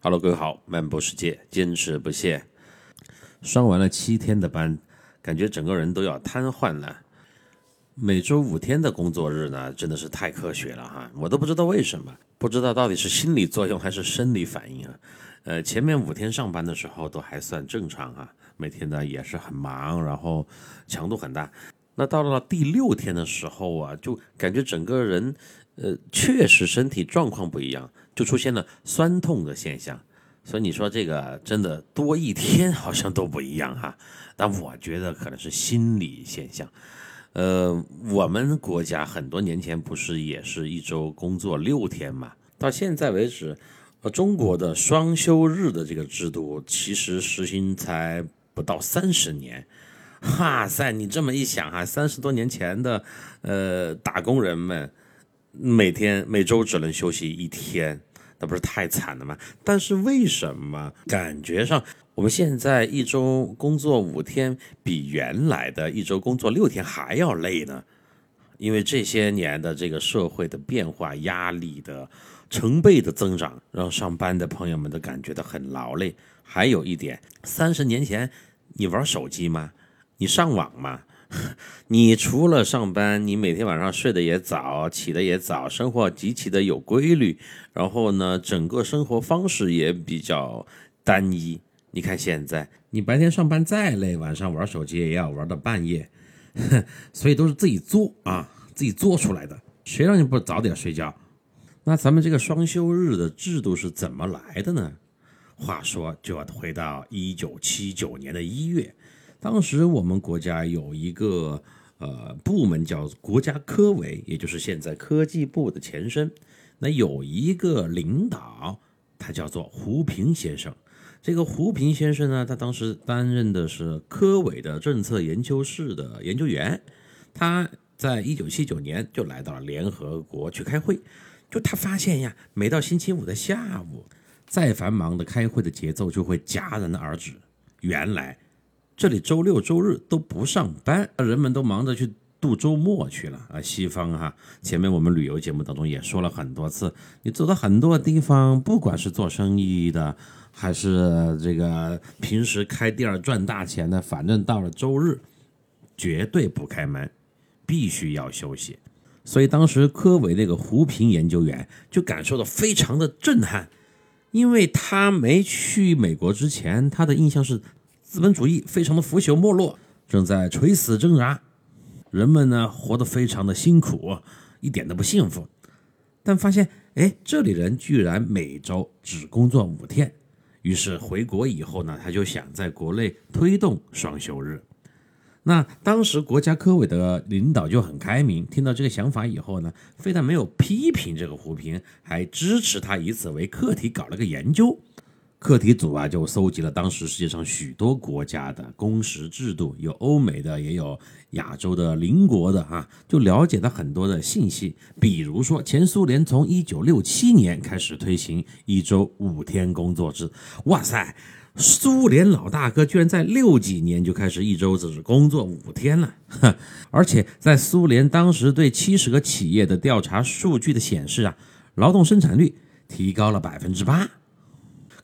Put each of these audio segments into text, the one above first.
Hello，各位好，漫步世界，坚持不懈。上完了七天的班，感觉整个人都要瘫痪了。每周五天的工作日呢，真的是太科学了哈！我都不知道为什么，不知道到底是心理作用还是生理反应啊。呃，前面五天上班的时候都还算正常哈，每天呢也是很忙，然后强度很大。那到了第六天的时候啊，就感觉整个人，呃，确实身体状况不一样，就出现了酸痛的现象。所以你说这个真的多一天好像都不一样哈。但我觉得可能是心理现象。呃，我们国家很多年前不是也是一周工作六天嘛？到现在为止。中国的双休日的这个制度其实实行才不到三十年，哇塞！你这么一想哈，三十多年前的呃打工人们每天每周只能休息一天，那不是太惨了吗？但是为什么感觉上我们现在一周工作五天比原来的一周工作六天还要累呢？因为这些年的这个社会的变化、压力的。成倍的增长，让上班的朋友们都感觉到很劳累。还有一点，三十年前你玩手机吗？你上网吗？你除了上班，你每天晚上睡得也早，起得也早，生活极其的有规律。然后呢，整个生活方式也比较单一。你看现在，你白天上班再累，晚上玩手机也要玩到半夜，所以都是自己做啊，自己做出来的。谁让你不早点睡觉？那咱们这个双休日的制度是怎么来的呢？话说就要回到一九七九年的一月，当时我们国家有一个呃部门叫国家科委，也就是现在科技部的前身。那有一个领导，他叫做胡平先生。这个胡平先生呢，他当时担任的是科委的政策研究室的研究员。他在一九七九年就来到了联合国去开会。就他发现呀，每到星期五的下午，再繁忙的开会的节奏就会戛然而止。原来这里周六周日都不上班，人们都忙着去度周末去了啊。西方哈，前面我们旅游节目当中也说了很多次，你走到很多地方，不管是做生意的，还是这个平时开店赚大钱的，反正到了周日绝对不开门，必须要休息。所以当时科委那个胡平研究员就感受到非常的震撼，因为他没去美国之前，他的印象是资本主义非常的腐朽没落，正在垂死挣扎，人们呢活得非常的辛苦，一点都不幸福。但发现，哎，这里人居然每周只工作五天，于是回国以后呢，他就想在国内推动双休日。那当时国家科委的领导就很开明，听到这个想法以后呢，非但没有批评这个胡平，还支持他以此为课题搞了个研究。课题组啊，就搜集了当时世界上许多国家的工时制度，有欧美的，也有亚洲的邻国的啊，就了解了很多的信息。比如说，前苏联从一九六七年开始推行一周五天工作制，哇塞！苏联老大哥居然在六几年就开始一周只工作五天了，而且在苏联当时对七十个企业的调查数据的显示啊，劳动生产率提高了百分之八。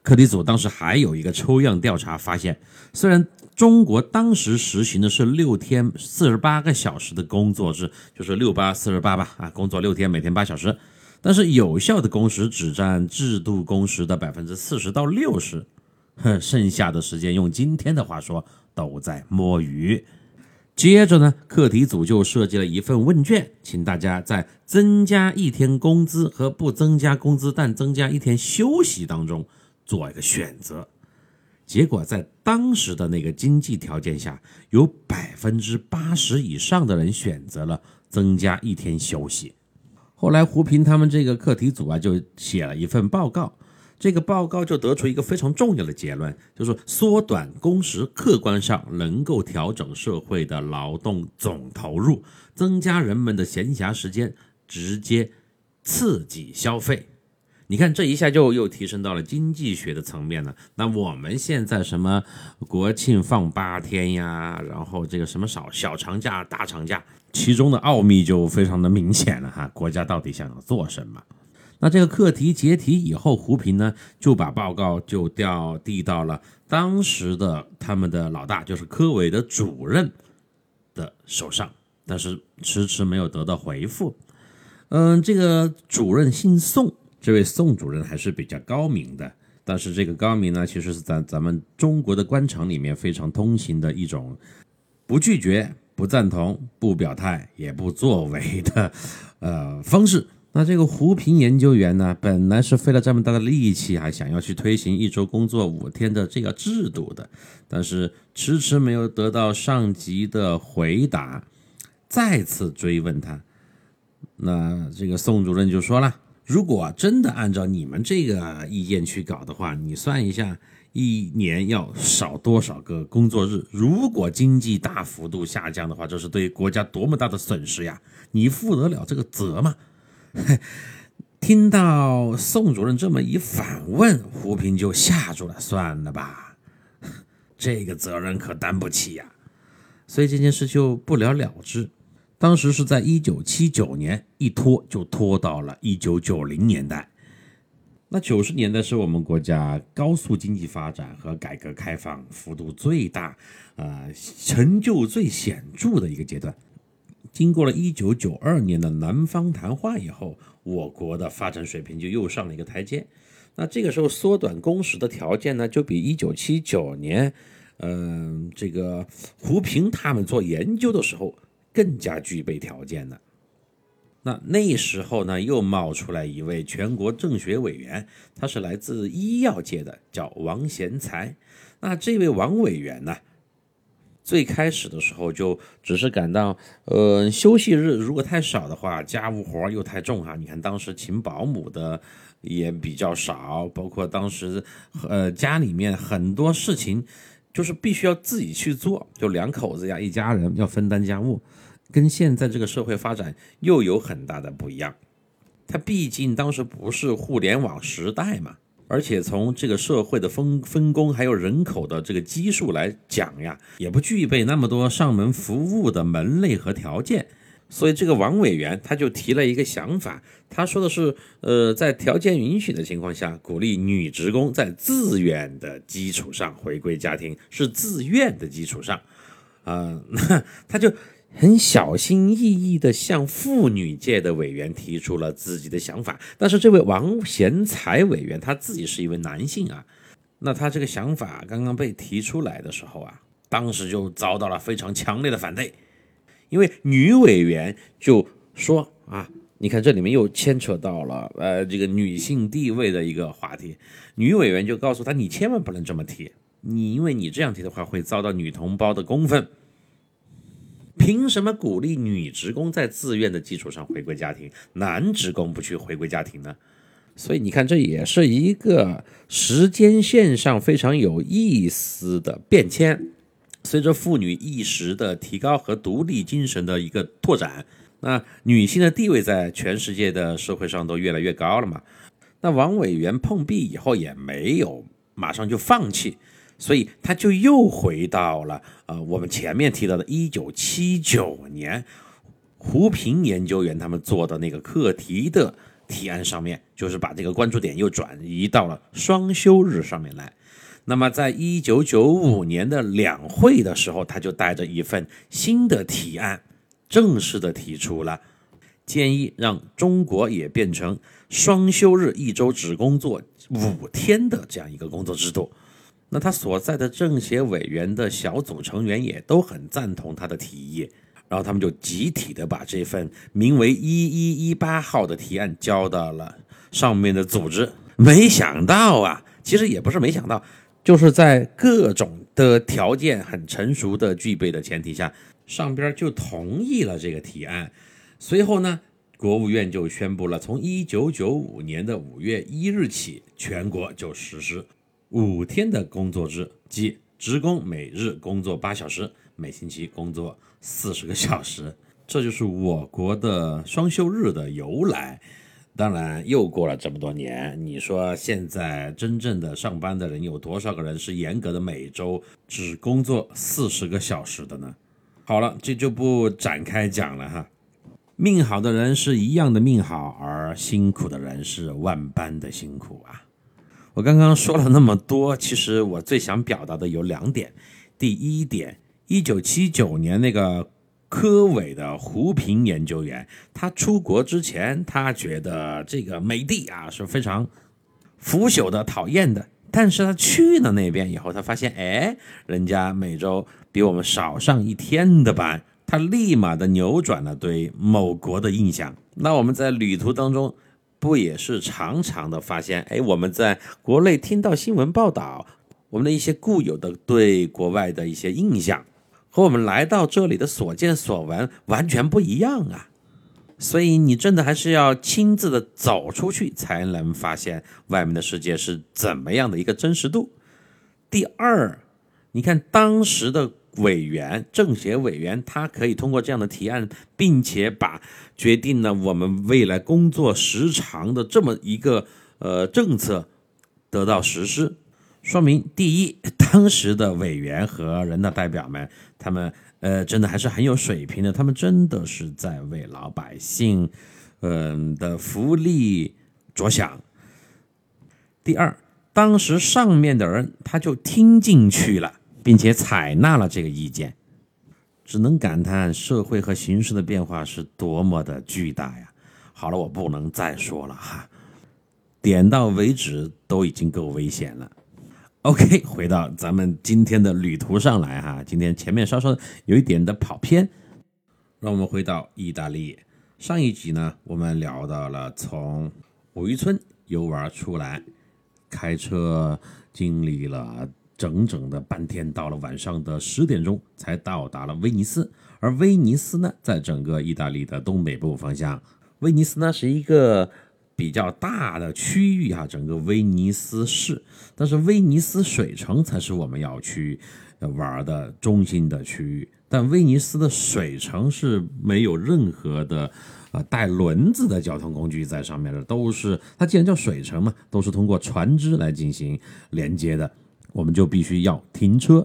课题组当时还有一个抽样调查发现，虽然中国当时实行的是六天四十八个小时的工作制，就是六八四十八吧，啊，工作六天每天八小时，但是有效的工时只占制度工时的百分之四十到六十。哼，剩下的时间用今天的话说，都在摸鱼。接着呢，课题组就设计了一份问卷，请大家在增加一天工资和不增加工资但增加一天休息当中做一个选择。结果在当时的那个经济条件下，有百分之八十以上的人选择了增加一天休息。后来胡平他们这个课题组啊，就写了一份报告。这个报告就得出一个非常重要的结论，就是缩短工时，客观上能够调整社会的劳动总投入，增加人们的闲暇时间，直接刺激消费。你看，这一下就又提升到了经济学的层面了。那我们现在什么国庆放八天呀，然后这个什么少小长假、大长假，其中的奥秘就非常的明显了哈。国家到底想要做什么？那这个课题解题以后，胡平呢就把报告就调递到了当时的他们的老大，就是科委的主任的手上，但是迟迟没有得到回复。嗯，这个主任姓宋，这位宋主任还是比较高明的。但是这个高明呢，其实是在咱们中国的官场里面非常通行的一种不拒绝、不赞同、不表态也不作为的呃方式。那这个胡平研究员呢，本来是费了这么大的力气，还想要去推行一周工作五天的这个制度的，但是迟迟没有得到上级的回答，再次追问他。那这个宋主任就说了：“如果真的按照你们这个意见去搞的话，你算一下，一年要少多少个工作日？如果经济大幅度下降的话，这是对国家多么大的损失呀！你负得了这个责吗？”听到宋主任这么一反问，胡平就吓住了。算了吧，这个责任可担不起呀，所以这件事就不了了之。当时是在一九七九年，一拖就拖到了一九九零年代。那九十年代是我们国家高速经济发展和改革开放幅度最大、呃成就最显著的一个阶段。经过了一九九二年的南方谈话以后，我国的发展水平就又上了一个台阶。那这个时候缩短工时的条件呢，就比一九七九年，嗯，这个胡平他们做研究的时候。更加具备条件的。那那时候呢，又冒出来一位全国政协委员，他是来自医药界的，叫王贤才。那这位王委员呢，最开始的时候就只是感到，呃，休息日如果太少的话，家务活又太重哈。你看当时请保姆的也比较少，包括当时呃家里面很多事情就是必须要自己去做，就两口子呀，一家人要分担家务。跟现在这个社会发展又有很大的不一样，它毕竟当时不是互联网时代嘛，而且从这个社会的分分工还有人口的这个基数来讲呀，也不具备那么多上门服务的门类和条件，所以这个王委员他就提了一个想法，他说的是，呃，在条件允许的情况下，鼓励女职工在自愿的基础上回归家庭，是自愿的基础上，啊，那他就。很小心翼翼地向妇女界的委员提出了自己的想法，但是这位王贤才委员他自己是一位男性啊，那他这个想法刚刚被提出来的时候啊，当时就遭到了非常强烈的反对，因为女委员就说啊，你看这里面又牵扯到了呃这个女性地位的一个话题，女委员就告诉他，你千万不能这么提，你因为你这样提的话会遭到女同胞的公愤。凭什么鼓励女职工在自愿的基础上回归家庭，男职工不去回归家庭呢？所以你看，这也是一个时间线上非常有意思的变迁。随着妇女意识的提高和独立精神的一个拓展，那女性的地位在全世界的社会上都越来越高了嘛。那王委员碰壁以后也没有马上就放弃。所以他就又回到了呃，我们前面提到的1979年，胡平研究员他们做的那个课题的提案上面，就是把这个关注点又转移到了双休日上面来。那么在1995年的两会的时候，他就带着一份新的提案，正式的提出了建议，让中国也变成双休日，一周只工作五天的这样一个工作制度。那他所在的政协委员的小组成员也都很赞同他的提议，然后他们就集体的把这份名为“一一一八号”的提案交到了上面的组织。没想到啊，其实也不是没想到，就是在各种的条件很成熟的具备的前提下，上边就同意了这个提案。随后呢，国务院就宣布了，从一九九五年的五月一日起，全国就实施。五天的工作制，即职工每日工作八小时，每星期工作四十个小时，这就是我国的双休日的由来。当然，又过了这么多年，你说现在真正的上班的人有多少个人是严格的每周只工作四十个小时的呢？好了，这就不展开讲了哈。命好的人是一样的命好，而辛苦的人是万般的辛苦啊！我刚刚说了那么多，其实我最想表达的有两点。第一点，一九七九年那个科委的胡平研究员，他出国之前，他觉得这个美帝啊是非常腐朽的、讨厌的。但是他去了那边以后，他发现，哎，人家每周比我们少上一天的班。他立马的扭转了对某国的印象。那我们在旅途当中，不也是常常的发现，哎，我们在国内听到新闻报道，我们的一些固有的对国外的一些印象，和我们来到这里的所见所闻完全不一样啊。所以你真的还是要亲自的走出去，才能发现外面的世界是怎么样的一个真实度。第二，你看当时的。委员、政协委员，他可以通过这样的提案，并且把决定了我们未来工作时长的这么一个呃政策得到实施，说明第一，当时的委员和人大代表们，他们呃真的还是很有水平的，他们真的是在为老百姓嗯的福利着想。第二，当时上面的人他就听进去了。并且采纳了这个意见，只能感叹社会和形势的变化是多么的巨大呀！好了，我不能再说了哈，点到为止都已经够危险了。OK，回到咱们今天的旅途上来哈，今天前面稍稍有一点的跑偏，让我们回到意大利。上一集呢，我们聊到了从五渔村游玩出来，开车经历了。整整的半天，到了晚上的十点钟才到达了威尼斯。而威尼斯呢，在整个意大利的东北部方向。威尼斯呢是一个比较大的区域啊，整个威尼斯市。但是威尼斯水城才是我们要去玩的中心的区域。但威尼斯的水城是没有任何的呃带轮子的交通工具在上面的，都是它既然叫水城嘛，都是通过船只来进行连接的。我们就必须要停车，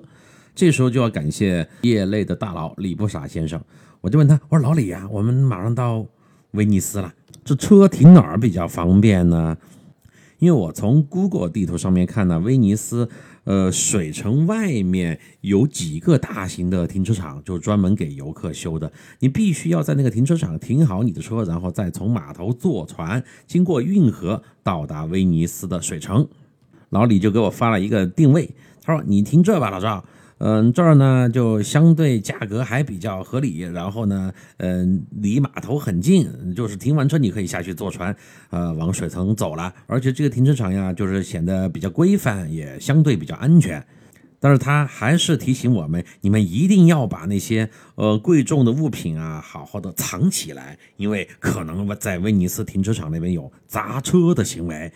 这时候就要感谢业内的大佬李不傻先生。我就问他，我说老李呀，我们马上到威尼斯了，这车停哪儿比较方便呢？因为我从 Google 地图上面看呢，威尼斯呃水城外面有几个大型的停车场，就专门给游客修的。你必须要在那个停车场停好你的车，然后再从码头坐船经过运河到达威尼斯的水城。老李就给我发了一个定位，他说：“你停这吧，老赵，嗯，这儿呢就相对价格还比较合理，然后呢，嗯，离码头很近，就是停完车你可以下去坐船，呃，往水层走了。而且这个停车场呀，就是显得比较规范，也相对比较安全。但是他还是提醒我们，你们一定要把那些呃贵重的物品啊，好好的藏起来，因为可能在威尼斯停车场那边有砸车的行为。”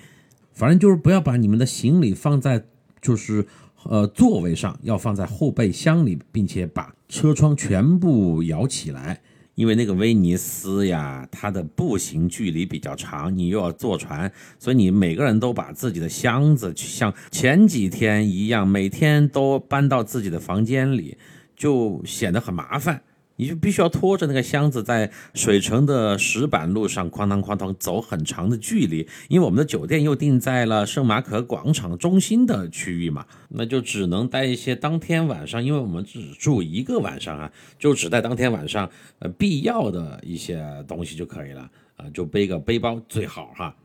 反正就是不要把你们的行李放在就是呃座位上，要放在后备箱里，并且把车窗全部摇起来。因为那个威尼斯呀，它的步行距离比较长，你又要坐船，所以你每个人都把自己的箱子像前几天一样，每天都搬到自己的房间里，就显得很麻烦。你就必须要拖着那个箱子在水城的石板路上哐当哐当走很长的距离，因为我们的酒店又定在了圣马可广场中心的区域嘛，那就只能带一些当天晚上，因为我们只住一个晚上啊，就只带当天晚上呃必要的一些东西就可以了啊，就背个背包最好哈。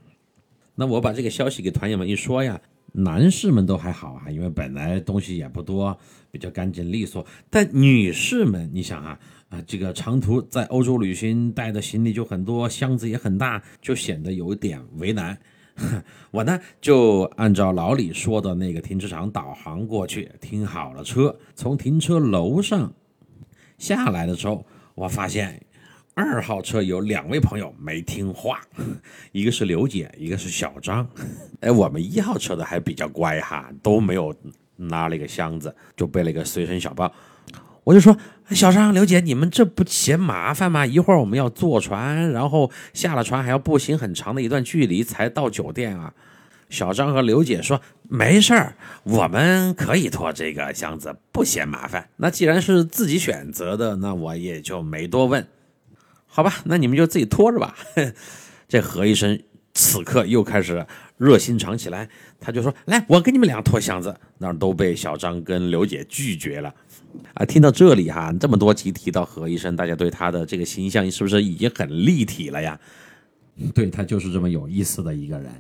那我把这个消息给团友们一说呀，男士们都还好啊，因为本来东西也不多，比较干净利索，但女士们，你想啊。啊，这个长途在欧洲旅行带的行李就很多，箱子也很大，就显得有点为难。我呢就按照老李说的那个停车场导航过去，停好了车，从停车楼上下来的时候，我发现二号车有两位朋友没听话，一个是刘姐，一个是小张。哎，我们一号车的还比较乖哈，都没有拉了一个箱子，就背了一个随身小包。我就说，小张、刘姐，你们这不嫌麻烦吗？一会儿我们要坐船，然后下了船还要步行很长的一段距离才到酒店啊。小张和刘姐说，没事儿，我们可以拖这个箱子，不嫌麻烦。那既然是自己选择的，那我也就没多问。好吧，那你们就自己拖着吧。这何医生此刻又开始热心肠起来，他就说：“来，我给你们俩拖箱子。”那都被小张跟刘姐拒绝了。啊，听到这里哈，这么多集提到何医生，大家对他的这个形象是不是已经很立体了呀？对他就是这么有意思的一个人。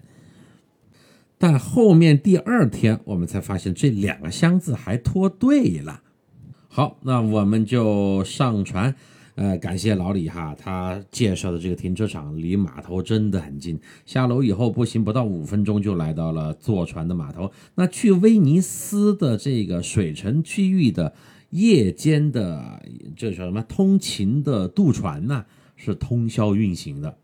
但后面第二天，我们才发现这两个箱子还拖对了。好，那我们就上船。呃，感谢老李哈，他介绍的这个停车场离码头真的很近。下楼以后步行不到五分钟就来到了坐船的码头。那去威尼斯的这个水城区域的夜间的这叫什么通勤的渡船呢？是通宵运行的。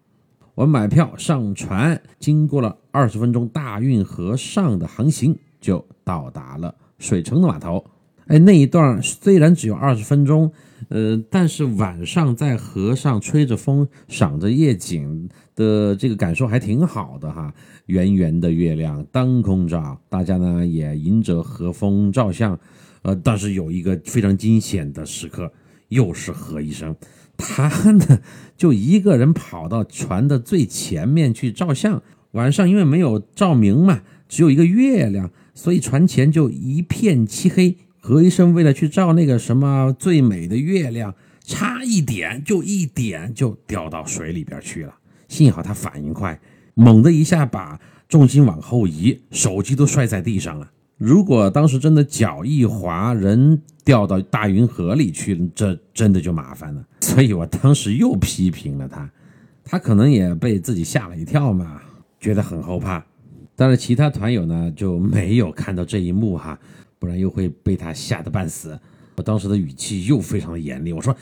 我们买票上船，经过了二十分钟大运河上的航行，就到达了水城的码头。哎，那一段虽然只有二十分钟。呃，但是晚上在河上吹着风，赏着夜景的这个感受还挺好的哈。圆圆的月亮当空照，大家呢也迎着和风照相。呃，但是有一个非常惊险的时刻，又是何医生，他 呢就一个人跑到船的最前面去照相。晚上因为没有照明嘛，只有一个月亮，所以船前就一片漆黑。何医生为了去照那个什么最美的月亮，差一点就一点就掉到水里边去了。幸好他反应快，猛的一下把重心往后移，手机都摔在地上了。如果当时真的脚一滑，人掉到大运河里去，这真的就麻烦了。所以我当时又批评了他，他可能也被自己吓了一跳嘛，觉得很后怕。但是其他团友呢就没有看到这一幕哈。不然又会被他吓得半死。我当时的语气又非常的严厉，我说：“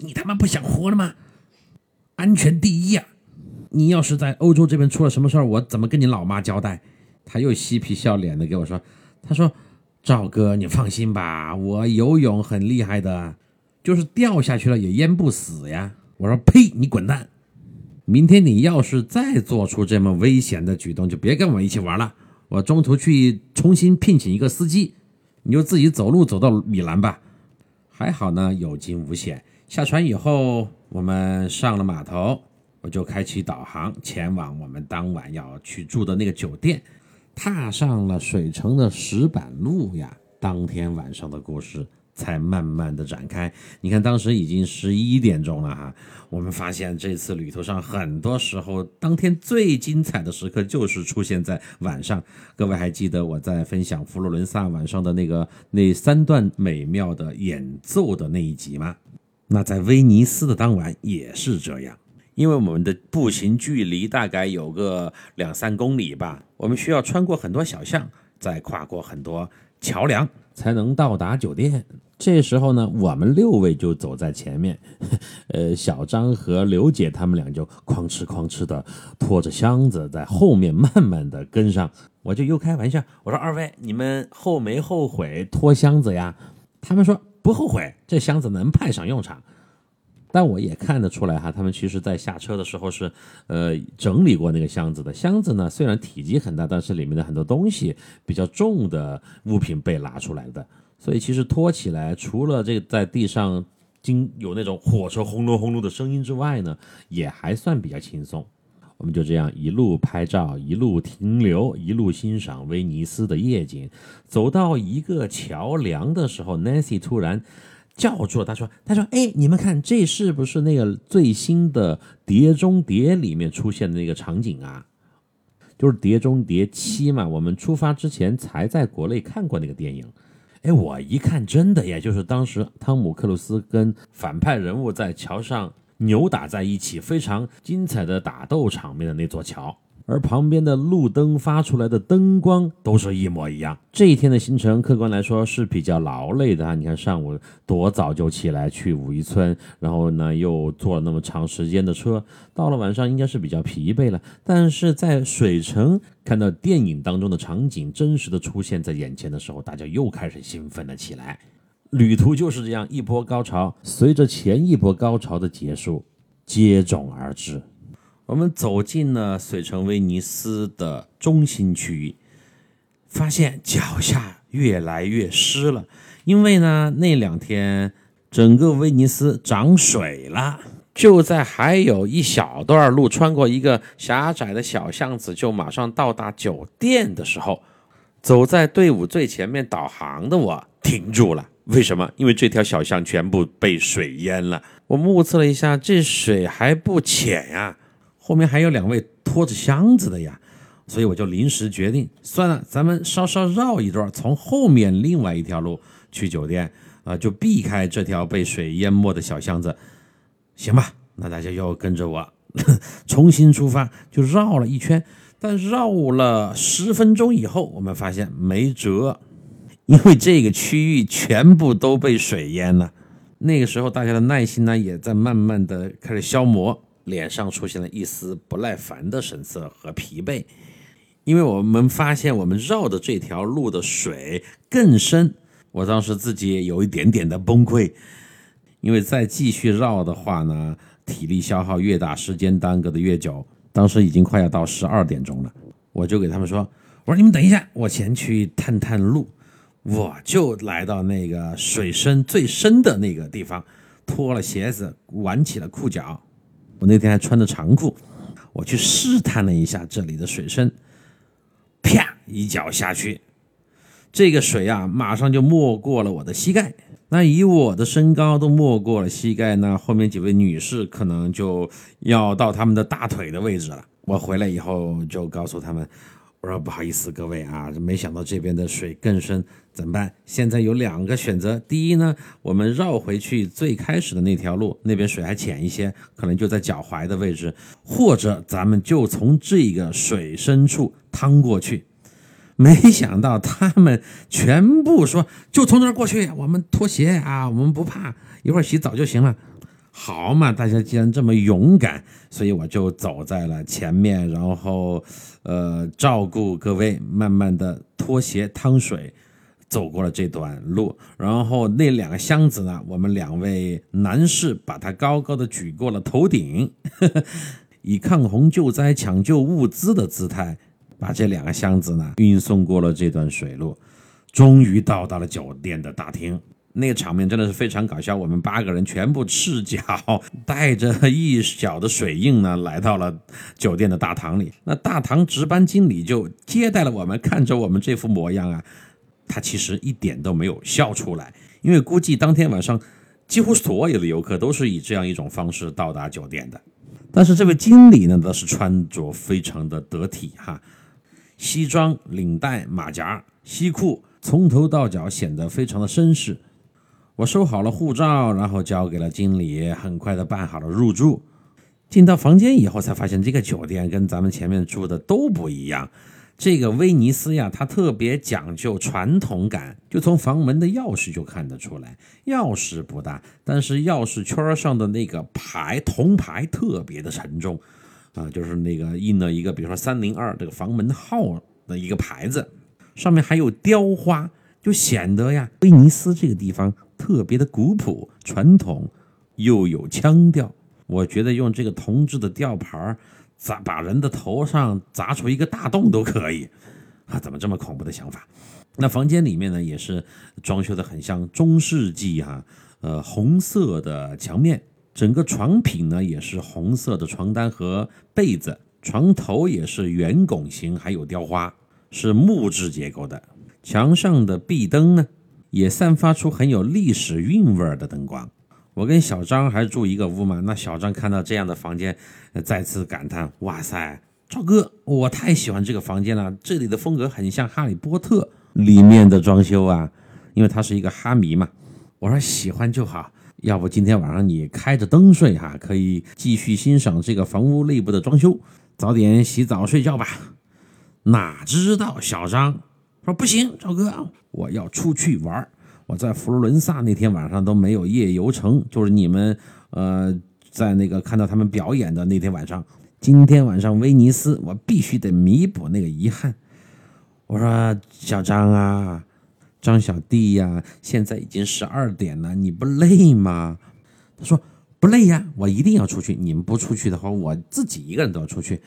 你他妈不想活了吗？安全第一呀！你要是在欧洲这边出了什么事儿，我怎么跟你老妈交代？”他又嬉皮笑脸的给我说：“他说赵哥，你放心吧，我游泳很厉害的，就是掉下去了也淹不死呀。”我说：“呸，你滚蛋！明天你要是再做出这么危险的举动，就别跟我一起玩了。我中途去重新聘请一个司机。”你就自己走路走到米兰吧，还好呢，有惊无险。下船以后，我们上了码头，我就开启导航前往我们当晚要去住的那个酒店，踏上了水城的石板路呀。当天晚上的故事。才慢慢的展开。你看，当时已经十一点钟了哈。我们发现这次旅途上很多时候，当天最精彩的时刻就是出现在晚上。各位还记得我在分享佛罗伦萨晚上的那个那三段美妙的演奏的那一集吗？那在威尼斯的当晚也是这样，因为我们的步行距离大概有个两三公里吧，我们需要穿过很多小巷，再跨过很多桥梁，才能到达酒店。这时候呢，我们六位就走在前面，呃，小张和刘姐他们俩就哐哧哐哧的拖着箱子在后面慢慢的跟上。我就又开玩笑，我说二位，你们后没后悔拖箱子呀？他们说不后悔，这箱子能派上用场。但我也看得出来哈，他们其实在下车的时候是呃整理过那个箱子的。箱子呢虽然体积很大，但是里面的很多东西比较重的物品被拿出来的。所以其实拖起来，除了这在地上经有那种火车轰隆轰隆的声音之外呢，也还算比较轻松。我们就这样一路拍照，一路停留，一路欣赏威尼斯的夜景。走到一个桥梁的时候，Nancy 突然叫住了，他说：“他说，哎，你们看，这是不是那个最新的《碟中谍》里面出现的那个场景啊？就是《碟中谍七》嘛。我们出发之前才在国内看过那个电影。”哎，我一看，真的，也就是当时汤姆克鲁斯跟反派人物在桥上扭打在一起，非常精彩的打斗场面的那座桥。而旁边的路灯发出来的灯光都是一模一样。这一天的行程，客观来说是比较劳累的啊。你看上午多早就起来去武夷村，然后呢又坐了那么长时间的车，到了晚上应该是比较疲惫了。但是在水城看到电影当中的场景真实的出现在眼前的时候，大家又开始兴奋了起来。旅途就是这样一波高潮，随着前一波高潮的结束，接踵而至。我们走进了水城威尼斯的中心区域，发现脚下越来越湿了，因为呢那两天整个威尼斯涨水了，就在还有一小段路穿过一个狭窄的小巷子，就马上到达酒店的时候，走在队伍最前面导航的我停住了。为什么？因为这条小巷全部被水淹了。我目测了一下，这水还不浅呀，后面还有两位拖着箱子的呀。所以我就临时决定，算了，咱们稍稍绕一段，从后面另外一条路去酒店啊，就避开这条被水淹没的小巷子，行吧？那大家又跟着我 重新出发，就绕了一圈。但绕了十分钟以后，我们发现没辙，因为这个区域全部都被水淹了。那个时候，大家的耐心呢，也在慢慢的开始消磨，脸上出现了一丝不耐烦的神色和疲惫。因为我们发现，我们绕的这条路的水更深，我当时自己也有一点点的崩溃。因为再继续绕的话呢，体力消耗越大，时间耽搁的越久。当时已经快要到十二点钟了，我就给他们说：“我说你们等一下，我前去探探路。”我就来到那个水深最深的那个地方，脱了鞋子，挽起了裤脚。我那天还穿着长裤，我去试探了一下这里的水深。啪！一脚下去，这个水啊，马上就没过了我的膝盖。那以我的身高都没过了膝盖，那后面几位女士可能就要到他们的大腿的位置了。我回来以后就告诉他们。我说不好意思，各位啊，没想到这边的水更深，怎么办？现在有两个选择。第一呢，我们绕回去最开始的那条路，那边水还浅一些，可能就在脚踝的位置；或者咱们就从这个水深处趟过去。没想到他们全部说就从那儿过去，我们脱鞋啊，我们不怕，一会儿洗澡就行了。好嘛，大家既然这么勇敢，所以我就走在了前面，然后，呃，照顾各位，慢慢的脱鞋趟水，走过了这段路。然后那两个箱子呢，我们两位男士把它高高的举过了头顶，呵呵以抗洪救灾、抢救物资的姿态，把这两个箱子呢运送过了这段水路，终于到达了酒店的大厅。那个场面真的是非常搞笑，我们八个人全部赤脚，带着一脚的水印呢，来到了酒店的大堂里。那大堂值班经理就接待了我们，看着我们这副模样啊，他其实一点都没有笑出来，因为估计当天晚上几乎所有的游客都是以这样一种方式到达酒店的。但是这位经理呢，倒是穿着非常的得体哈，西装、领带、马甲、西裤，从头到脚显得非常的绅士。我收好了护照，然后交给了经理，很快的办好了入住。进到房间以后，才发现这个酒店跟咱们前面住的都不一样。这个威尼斯呀，它特别讲究传统感，就从房门的钥匙就看得出来。钥匙不大，但是钥匙圈上的那个牌铜牌特别的沉重啊，就是那个印了一个，比如说三零二这个房门号的一个牌子，上面还有雕花，就显得呀，威尼斯这个地方。特别的古朴传统，又有腔调。我觉得用这个铜制的吊牌砸把人的头上砸出一个大洞都可以啊！怎么这么恐怖的想法？那房间里面呢，也是装修的很像中世纪哈，呃，红色的墙面，整个床品呢也是红色的床单和被子，床头也是圆拱形，还有雕花，是木质结构的。墙上的壁灯呢？也散发出很有历史韵味的灯光。我跟小张还住一个屋嘛，那小张看到这样的房间，再次感叹：“哇塞，赵哥，我太喜欢这个房间了！这里的风格很像《哈利波特》里面的装修啊。”因为他是一个哈迷嘛。我说喜欢就好，要不今天晚上你开着灯睡哈，可以继续欣赏这个房屋内部的装修，早点洗澡睡觉吧。哪知道小张。说不行，赵哥，我要出去玩我在佛罗伦萨那天晚上都没有夜游成，就是你们呃在那个看到他们表演的那天晚上。今天晚上威尼斯，我必须得弥补那个遗憾。我说小张啊，张小弟呀，现在已经十二点了，你不累吗？他说不累呀，我一定要出去。你们不出去的话，我自己一个人都要出去。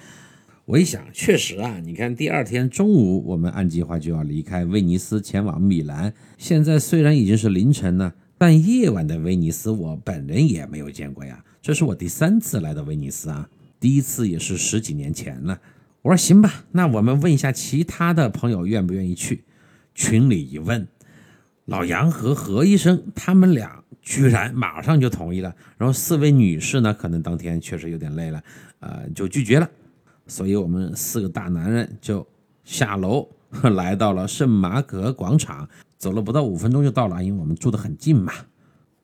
我一想，确实啊，你看第二天中午我们按计划就要离开威尼斯前往米兰。现在虽然已经是凌晨了，但夜晚的威尼斯我本人也没有见过呀。这是我第三次来到威尼斯啊，第一次也是十几年前了。我说行吧，那我们问一下其他的朋友愿不愿意去。群里一问，老杨和何医生他们俩居然马上就同意了。然后四位女士呢，可能当天确实有点累了，呃，就拒绝了。所以我们四个大男人就下楼 来到了圣马可广场，走了不到五分钟就到了，因为我们住得很近嘛。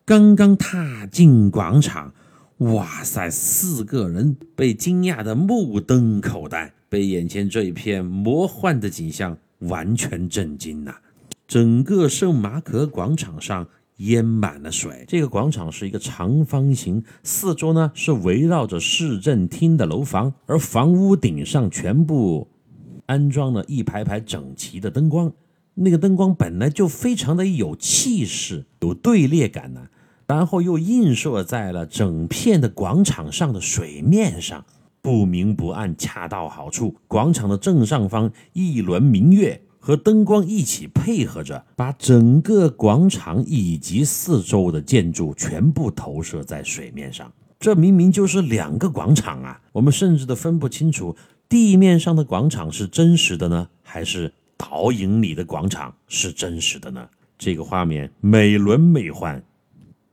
刚刚踏进广场。哇塞！四个人被惊讶的目瞪口呆，被眼前这一片魔幻的景象完全震惊了。整个圣马可广场上淹满了水。这个广场是一个长方形，四周呢是围绕着市政厅的楼房，而房屋顶上全部安装了一排排整齐的灯光。那个灯光本来就非常的有气势，有队列感呢。然后又映射在了整片的广场上的水面上，不明不暗，恰到好处。广场的正上方，一轮明月和灯光一起配合着，把整个广场以及四周的建筑全部投射在水面上。这明明就是两个广场啊！我们甚至都分不清楚地面上的广场是真实的呢，还是倒影里的广场是真实的呢？这个画面美轮美奂。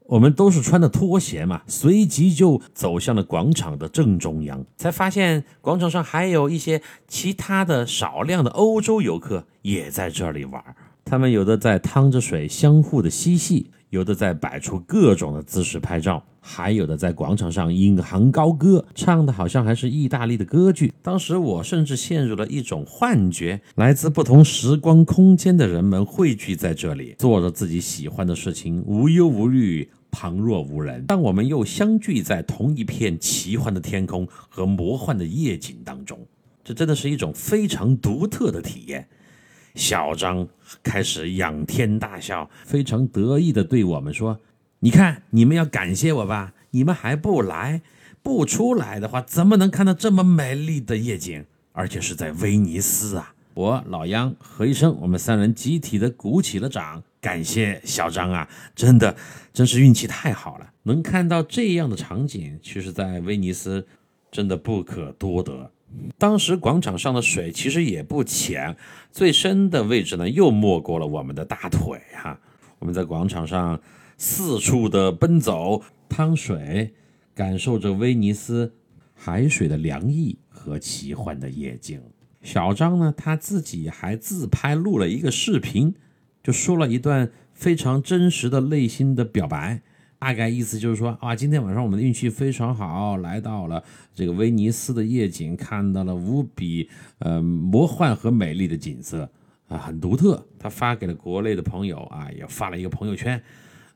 我们都是穿的拖鞋嘛，随即就走向了广场的正中央，才发现广场上还有一些其他的少量的欧洲游客也在这里玩。他们有的在趟着水相互的嬉戏，有的在摆出各种的姿势拍照，还有的在广场上引吭高歌，唱的好像还是意大利的歌剧。当时我甚至陷入了一种幻觉，来自不同时光空间的人们汇聚在这里，做着自己喜欢的事情，无忧无虑，旁若无人。但我们又相聚在同一片奇幻的天空和魔幻的夜景当中，这真的是一种非常独特的体验。小张开始仰天大笑，非常得意地对我们说：“你看，你们要感谢我吧？你们还不来，不出来的话，怎么能看到这么美丽的夜景？而且是在威尼斯啊！”我、老杨、何医生，我们三人集体的鼓起了掌，感谢小张啊！真的，真是运气太好了，能看到这样的场景，其实，在威尼斯真的不可多得。当时广场上的水其实也不浅，最深的位置呢又没过了我们的大腿哈。我们在广场上四处的奔走、趟水，感受着威尼斯海水的凉意和奇幻的夜景。小张呢，他自己还自拍录了一个视频，就说了一段非常真实的内心的表白。大概意思就是说，啊，今天晚上我们的运气非常好，来到了这个威尼斯的夜景，看到了无比呃魔幻和美丽的景色啊，很独特。他发给了国内的朋友啊，也发了一个朋友圈。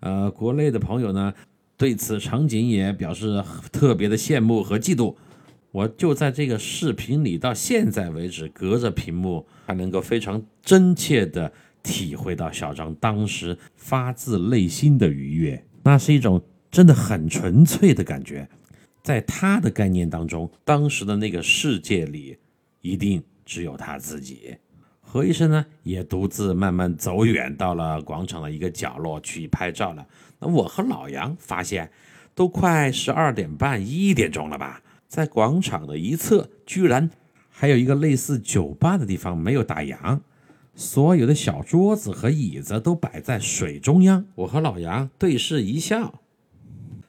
呃，国内的朋友呢，对此场景也表示特别的羡慕和嫉妒。我就在这个视频里，到现在为止，隔着屏幕还能够非常真切的体会到小张当时发自内心的愉悦。那是一种真的很纯粹的感觉，在他的概念当中，当时的那个世界里，一定只有他自己。何医生呢，也独自慢慢走远，到了广场的一个角落去拍照了。那我和老杨发现，都快十二点半、一点钟了吧，在广场的一侧，居然还有一个类似酒吧的地方没有打烊。所有的小桌子和椅子都摆在水中央，我和老杨对视一笑，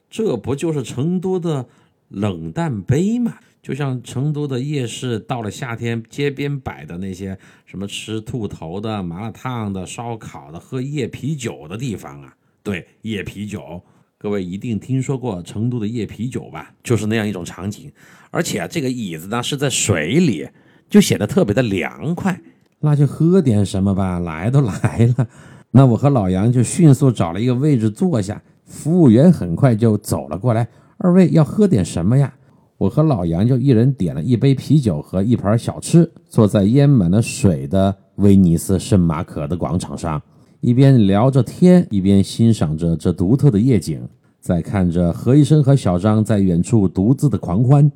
这不就是成都的冷淡杯吗？就像成都的夜市，到了夏天，街边摆的那些什么吃兔头的、麻辣烫的、烧烤的、喝夜啤酒的地方啊。对，夜啤酒，各位一定听说过成都的夜啤酒吧？就是那样一种场景，而且啊这个椅子呢是在水里，就显得特别的凉快。那就喝点什么吧，来都来了。那我和老杨就迅速找了一个位置坐下，服务员很快就走了过来。二位要喝点什么呀？我和老杨就一人点了一杯啤酒和一盘小吃，坐在淹满了水的威尼斯圣马可的广场上，一边聊着天，一边欣赏着这独特的夜景，在看着何医生和小张在远处独自的狂欢，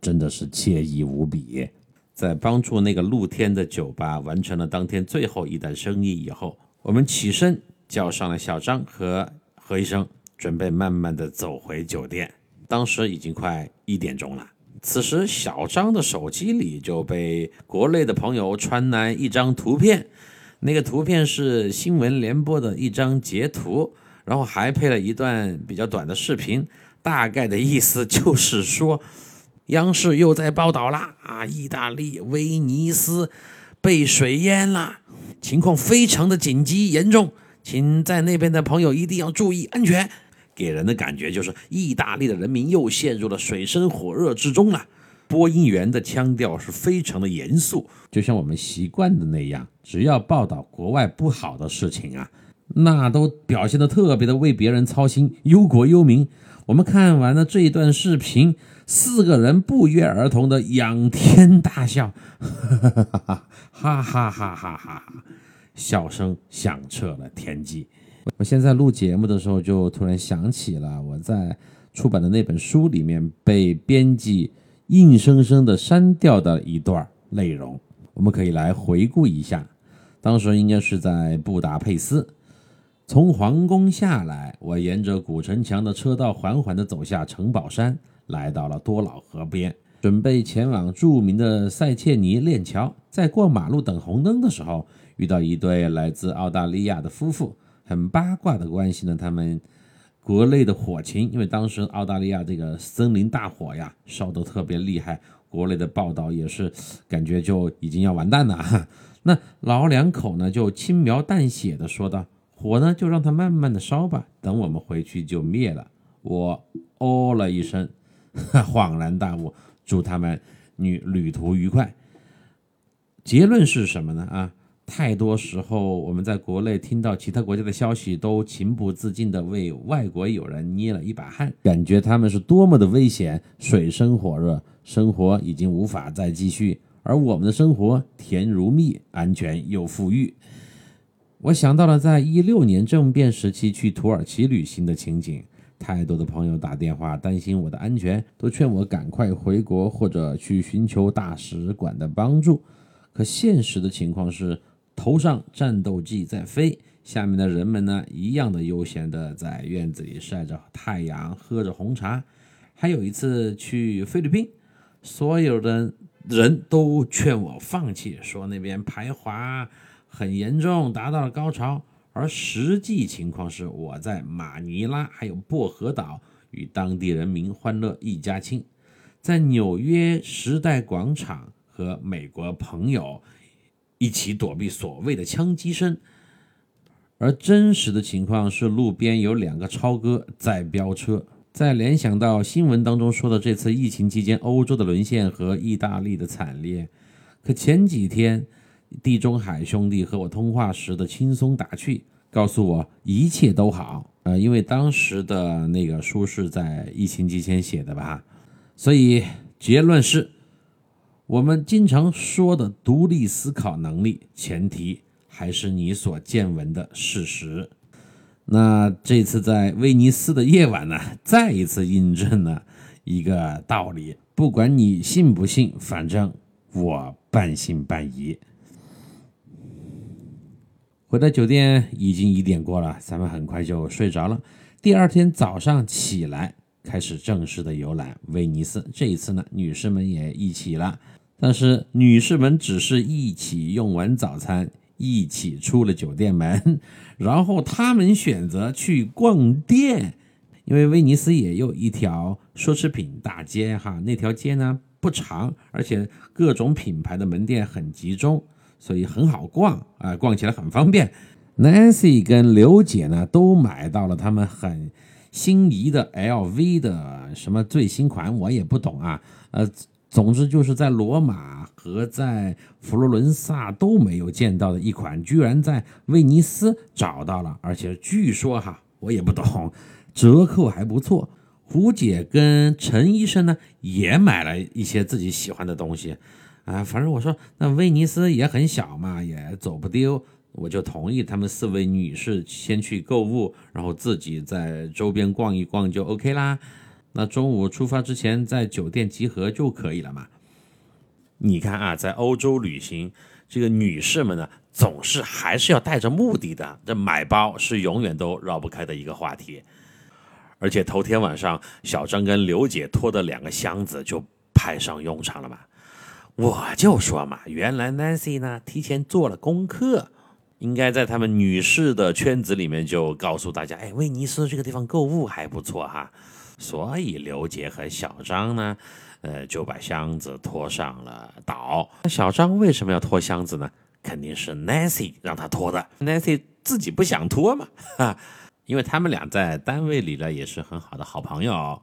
真的是惬意无比。在帮助那个露天的酒吧完成了当天最后一单生意以后，我们起身叫上了小张和何医生，准备慢慢的走回酒店。当时已经快一点钟了。此时，小张的手机里就被国内的朋友传来一张图片，那个图片是新闻联播的一张截图，然后还配了一段比较短的视频，大概的意思就是说，央视又在报道啦啊，意大利威尼斯被水淹了，情况非常的紧急严重，请在那边的朋友一定要注意安全。给人的感觉就是意大利的人民又陷入了水深火热之中了。播音员的腔调是非常的严肃，就像我们习惯的那样，只要报道国外不好的事情啊，那都表现的特别的为别人操心，忧国忧民。我们看完了这一段视频，四个人不约而同的仰天大笑，哈哈哈哈哈哈哈哈，笑声响彻了天际。我现在录节目的时候，就突然想起了我在出版的那本书里面被编辑硬生生的删掉的一段内容，我们可以来回顾一下。当时应该是在布达佩斯，从皇宫下来，我沿着古城墙的车道缓缓地走下城堡山，来到了多瑙河边，准备前往著名的塞切尼链桥。在过马路等红灯的时候，遇到一对来自澳大利亚的夫妇。很八卦的关系呢，他们国内的火情，因为当时澳大利亚这个森林大火呀，烧得特别厉害，国内的报道也是感觉就已经要完蛋了。那老两口呢就轻描淡写的说道：“火呢就让它慢慢的烧吧，等我们回去就灭了。”我哦了一声，恍然大悟，祝他们旅旅途愉快。结论是什么呢？啊？太多时候，我们在国内听到其他国家的消息，都情不自禁地为外国友人捏了一把汗，感觉他们是多么的危险，水深火热，生活已经无法再继续，而我们的生活甜如蜜，安全又富裕。我想到了在一六年政变时期去土耳其旅行的情景，太多的朋友打电话担心我的安全，都劝我赶快回国或者去寻求大使馆的帮助。可现实的情况是。头上战斗机在飞，下面的人们呢，一样的悠闲的在院子里晒着太阳，喝着红茶。还有一次去菲律宾，所有的人都劝我放弃，说那边排华很严重，达到了高潮。而实际情况是，我在马尼拉还有薄荷岛与当地人民欢乐一家亲，在纽约时代广场和美国朋友。一起躲避所谓的枪击声，而真实的情况是，路边有两个超哥在飙车。再联想到新闻当中说的这次疫情期间欧洲的沦陷和意大利的惨烈，可前几天地中海兄弟和我通话时的轻松打趣，告诉我一切都好。呃，因为当时的那个书是在疫情期间写的吧，所以结论是。我们经常说的独立思考能力，前提还是你所见闻的事实。那这次在威尼斯的夜晚呢，再一次印证了一个道理：不管你信不信，反正我半信半疑。回到酒店已经一点过了，咱们很快就睡着了。第二天早上起来，开始正式的游览威尼斯。这一次呢，女士们也一起了。但是女士们只是一起用完早餐，一起出了酒店门，然后她们选择去逛店，因为威尼斯也有一条奢侈品大街哈，那条街呢不长，而且各种品牌的门店很集中，所以很好逛啊，逛起来很方便。Nancy 跟刘姐呢都买到了他们很心仪的 LV 的什么最新款，我也不懂啊，呃。总之就是在罗马和在佛罗伦萨都没有见到的一款，居然在威尼斯找到了，而且据说哈，我也不懂，折扣还不错。胡姐跟陈医生呢也买了一些自己喜欢的东西，啊，反正我说那威尼斯也很小嘛，也走不丢，我就同意他们四位女士先去购物，然后自己在周边逛一逛就 OK 啦。那中午出发之前在酒店集合就可以了嘛？你看啊，在欧洲旅行，这个女士们呢，总是还是要带着目的的。这买包是永远都绕不开的一个话题。而且头天晚上小张跟刘姐拖的两个箱子就派上用场了嘛。我就说嘛，原来 Nancy 呢提前做了功课，应该在他们女士的圈子里面就告诉大家，哎，威尼斯这个地方购物还不错哈。所以刘杰和小张呢，呃，就把箱子拖上了岛。那小张为什么要拖箱子呢？肯定是 Nancy 让他拖的。Nancy 自己不想拖嘛，哈，因为他们俩在单位里呢也是很好的好朋友。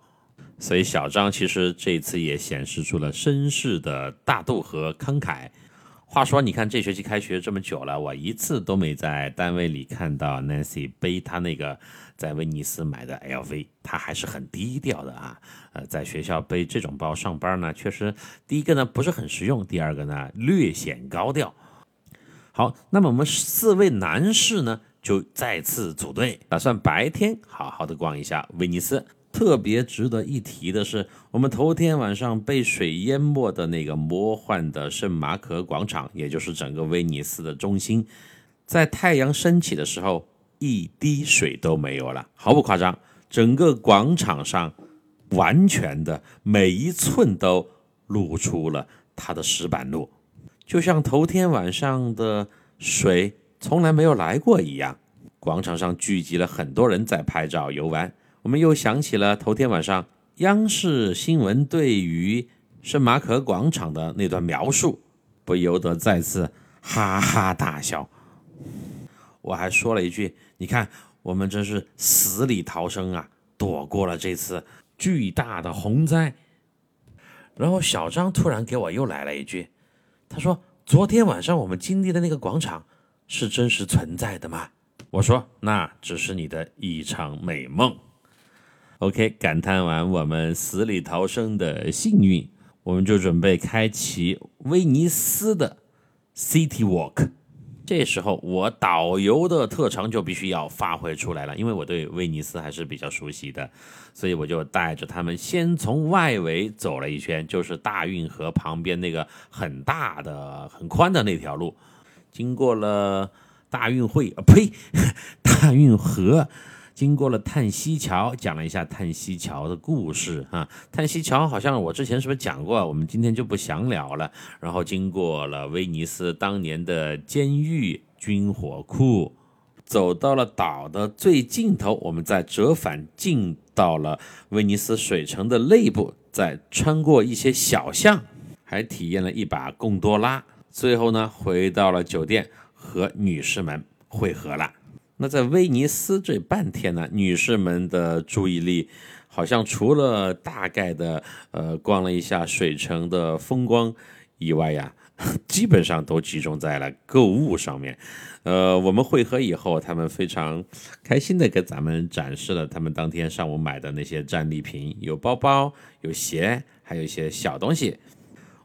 所以小张其实这次也显示出了绅士的大度和慷慨。话说，你看这学期开学这么久了，我一次都没在单位里看到 Nancy 背他那个在威尼斯买的 LV，他还是很低调的啊。呃，在学校背这种包上班呢，确实第一个呢不是很实用，第二个呢略显高调。好，那么我们四位男士呢就再次组队，打算白天好好的逛一下威尼斯。特别值得一提的是，我们头天晚上被水淹没的那个魔幻的圣马可广场，也就是整个威尼斯的中心，在太阳升起的时候，一滴水都没有了，毫不夸张。整个广场上完全的每一寸都露出了它的石板路，就像头天晚上的水从来没有来过一样。广场上聚集了很多人在拍照游玩。我们又想起了头天晚上央视新闻对于圣马可广场的那段描述，不由得再次哈哈大笑。我还说了一句：“你看，我们真是死里逃生啊，躲过了这次巨大的洪灾。”然后小张突然给我又来了一句：“他说，昨天晚上我们经历的那个广场是真实存在的吗？”我说：“那只是你的一场美梦。” OK，感叹完我们死里逃生的幸运，我们就准备开启威尼斯的 City Walk。这时候，我导游的特长就必须要发挥出来了，因为我对威尼斯还是比较熟悉的，所以我就带着他们先从外围走了一圈，就是大运河旁边那个很大的、很宽的那条路，经过了大运会啊，呸，大运河。经过了叹息桥，讲了一下叹息桥的故事哈。叹息桥好像我之前是不是讲过？我们今天就不详聊了。然后经过了威尼斯当年的监狱、军火库，走到了岛的最尽头，我们再折返进到了威尼斯水城的内部，再穿过一些小巷，还体验了一把贡多拉。最后呢，回到了酒店和女士们会合了。那在威尼斯这半天呢，女士们的注意力好像除了大概的呃逛了一下水城的风光以外呀，基本上都集中在了购物上面。呃，我们会合以后，他们非常开心的给咱们展示了他们当天上午买的那些战利品，有包包，有鞋，还有一些小东西。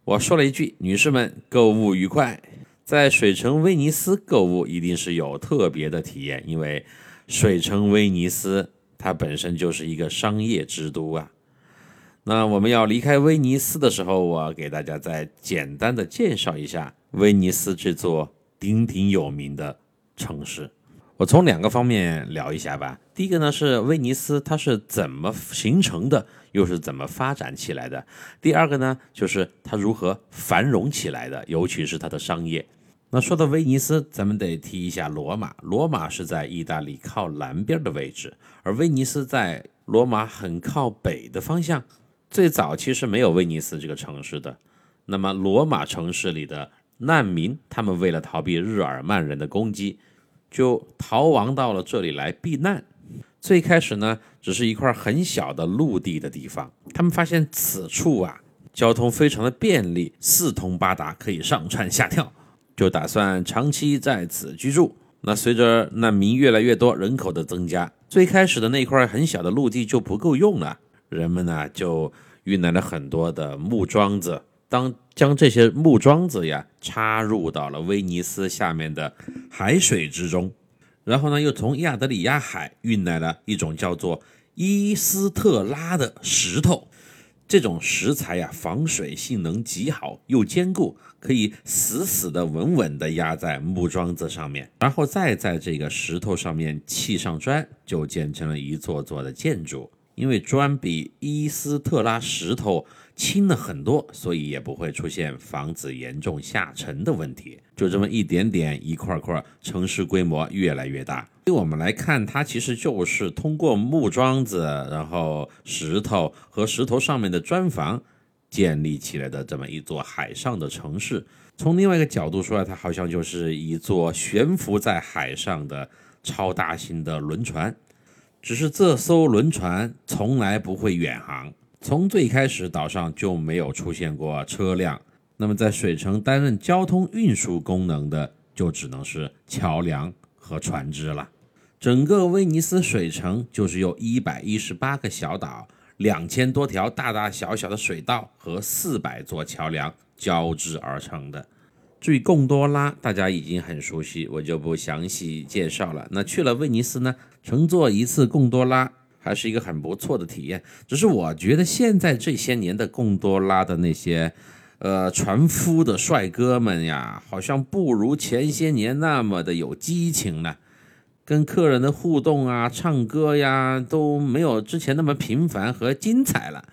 我说了一句：“女士们，购物愉快。”在水城威尼斯购物一定是有特别的体验，因为水城威尼斯它本身就是一个商业之都啊。那我们要离开威尼斯的时候，我给大家再简单的介绍一下威尼斯这座鼎鼎有名的城市。我从两个方面聊一下吧。第一个呢是威尼斯它是怎么形成的，又是怎么发展起来的。第二个呢就是它如何繁荣起来的，尤其是它的商业。那说到威尼斯，咱们得提一下罗马。罗马是在意大利靠南边的位置，而威尼斯在罗马很靠北的方向。最早其实没有威尼斯这个城市的。那么罗马城市里的难民，他们为了逃避日耳曼人的攻击。就逃亡到了这里来避难。最开始呢，只是一块很小的陆地的地方。他们发现此处啊，交通非常的便利，四通八达，可以上蹿下跳，就打算长期在此居住。那随着难民越来越多，人口的增加，最开始的那块很小的陆地就不够用了。人们呢，就运来了很多的木桩子。当将这些木桩子呀插入到了威尼斯下面的海水之中，然后呢，又从亚得里亚海运来了一种叫做伊斯特拉的石头。这种石材呀，防水性能极好，又坚固，可以死死的、稳稳的压在木桩子上面，然后再在这个石头上面砌上砖，就建成了一座座的建筑。因为砖比伊斯特拉石头轻了很多，所以也不会出现房子严重下沉的问题。就这么一点点一块块，城市规模越来越大。对我们来看，它其实就是通过木桩子，然后石头和石头上面的砖房建立起来的这么一座海上的城市。从另外一个角度说来，它好像就是一座悬浮在海上的超大型的轮船。只是这艘轮船从来不会远航，从最开始岛上就没有出现过车辆。那么在水城担任交通运输功能的，就只能是桥梁和船只了。整个威尼斯水城就是由一百一十八个小岛、两千多条大大小小的水道和四百座桥梁交织而成的。至于贡多拉，大家已经很熟悉，我就不详细介绍了。那去了威尼斯呢，乘坐一次贡多拉还是一个很不错的体验。只是我觉得现在这些年的贡多拉的那些。呃，船夫的帅哥们呀，好像不如前些年那么的有激情了，跟客人的互动啊、唱歌呀，都没有之前那么频繁和精彩了。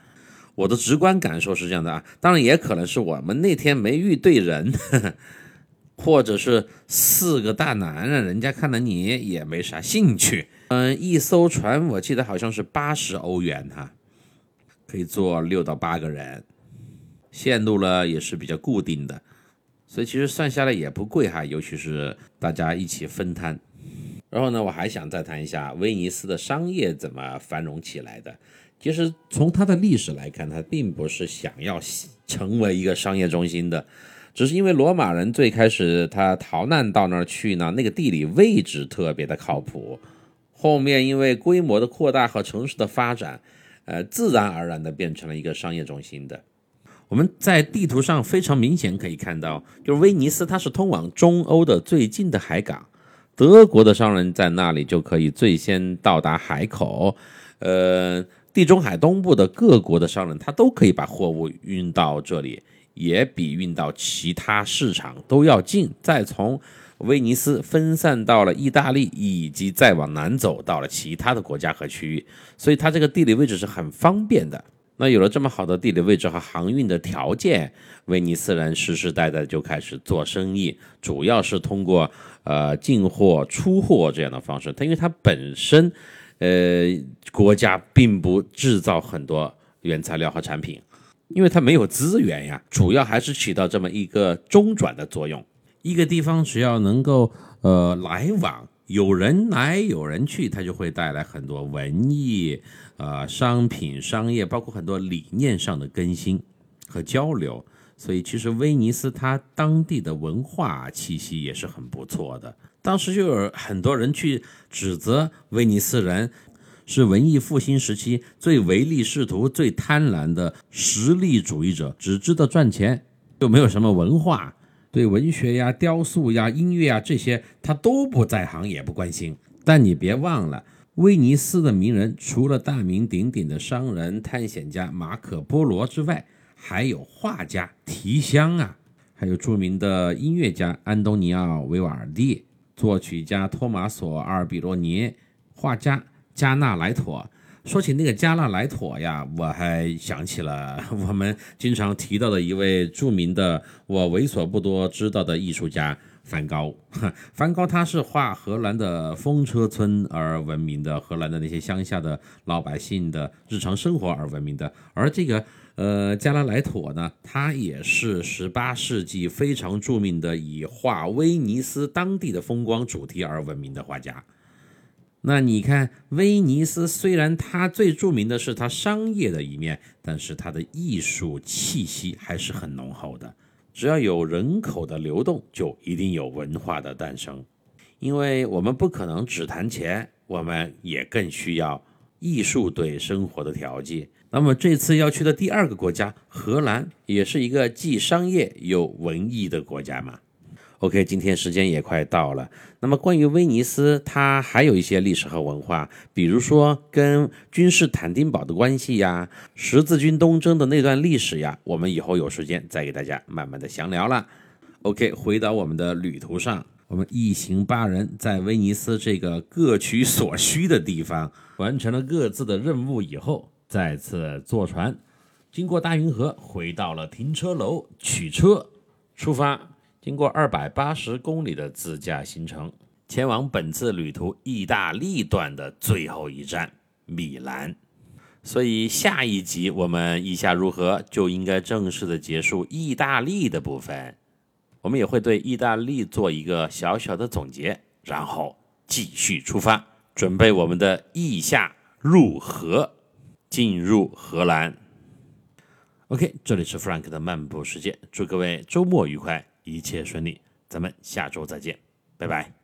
我的直观感受是这样的啊，当然也可能是我们那天没遇对人，呵 呵或者是四个大男人，人家看了你也没啥兴趣。嗯，一艘船我记得好像是八十欧元哈，可以坐六到八个人。线路呢也是比较固定的，所以其实算下来也不贵哈，尤其是大家一起分摊。然后呢，我还想再谈一下威尼斯的商业怎么繁荣起来的。其实从它的历史来看，它并不是想要成为一个商业中心的，只是因为罗马人最开始他逃难到那儿去呢，那个地理位置特别的靠谱。后面因为规模的扩大和城市的发展，呃，自然而然的变成了一个商业中心的。我们在地图上非常明显可以看到，就是威尼斯，它是通往中欧的最近的海港。德国的商人在那里就可以最先到达海口。呃，地中海东部的各国的商人，他都可以把货物运到这里，也比运到其他市场都要近。再从威尼斯分散到了意大利，以及再往南走到了其他的国家和区域，所以它这个地理位置是很方便的。那有了这么好的地理位置和航运的条件，威尼斯人世世代代就开始做生意，主要是通过呃进货、出货这样的方式。它因为它本身，呃，国家并不制造很多原材料和产品，因为它没有资源呀，主要还是起到这么一个中转的作用。一个地方只要能够呃来往。有人来有人去，它就会带来很多文艺、呃商品、商业，包括很多理念上的更新和交流。所以，其实威尼斯它当地的文化气息也是很不错的。当时就有很多人去指责威尼斯人是文艺复兴时期最唯利是图、最贪婪的实力主义者，只知道赚钱，又没有什么文化。对文学呀、雕塑呀、音乐啊这些，他都不在行，也不关心。但你别忘了，威尼斯的名人除了大名鼎鼎的商人、探险家马可·波罗之外，还有画家提香啊，还有著名的音乐家安东尼奥·维瓦尔第、作曲家托马索·阿尔比罗尼、画家加纳莱妥。说起那个加纳莱妥呀，我还想起了 我们经常提到的一位著名的我为所不多知道的艺术家梵高。梵高他是画荷兰的风车村而闻名的，荷兰的那些乡下的老百姓的日常生活而闻名的。而这个呃加拉莱妥呢，他也是十八世纪非常著名的以画威尼斯当地的风光主题而闻名的画家。那你看，威尼斯虽然它最著名的是它商业的一面，但是它的艺术气息还是很浓厚的。只要有人口的流动，就一定有文化的诞生。因为我们不可能只谈钱，我们也更需要艺术对生活的调剂。那么这次要去的第二个国家荷兰，也是一个既商业又文艺的国家嘛。OK，今天时间也快到了。那么关于威尼斯，它还有一些历史和文化，比如说跟君士坦丁堡的关系呀，十字军东征的那段历史呀，我们以后有时间再给大家慢慢的详聊了。OK，回到我们的旅途上，我们一行八人在威尼斯这个各取所需的地方完成了各自的任务以后，再次坐船经过大运河，回到了停车楼取车，出发。经过二百八十公里的自驾行程，前往本次旅途意大利段的最后一站米兰。所以下一集我们意下如何，就应该正式的结束意大利的部分。我们也会对意大利做一个小小的总结，然后继续出发，准备我们的意下入河，进入荷兰。OK，这里是 Frank 的漫步世界，祝各位周末愉快。一切顺利，咱们下周再见，拜拜。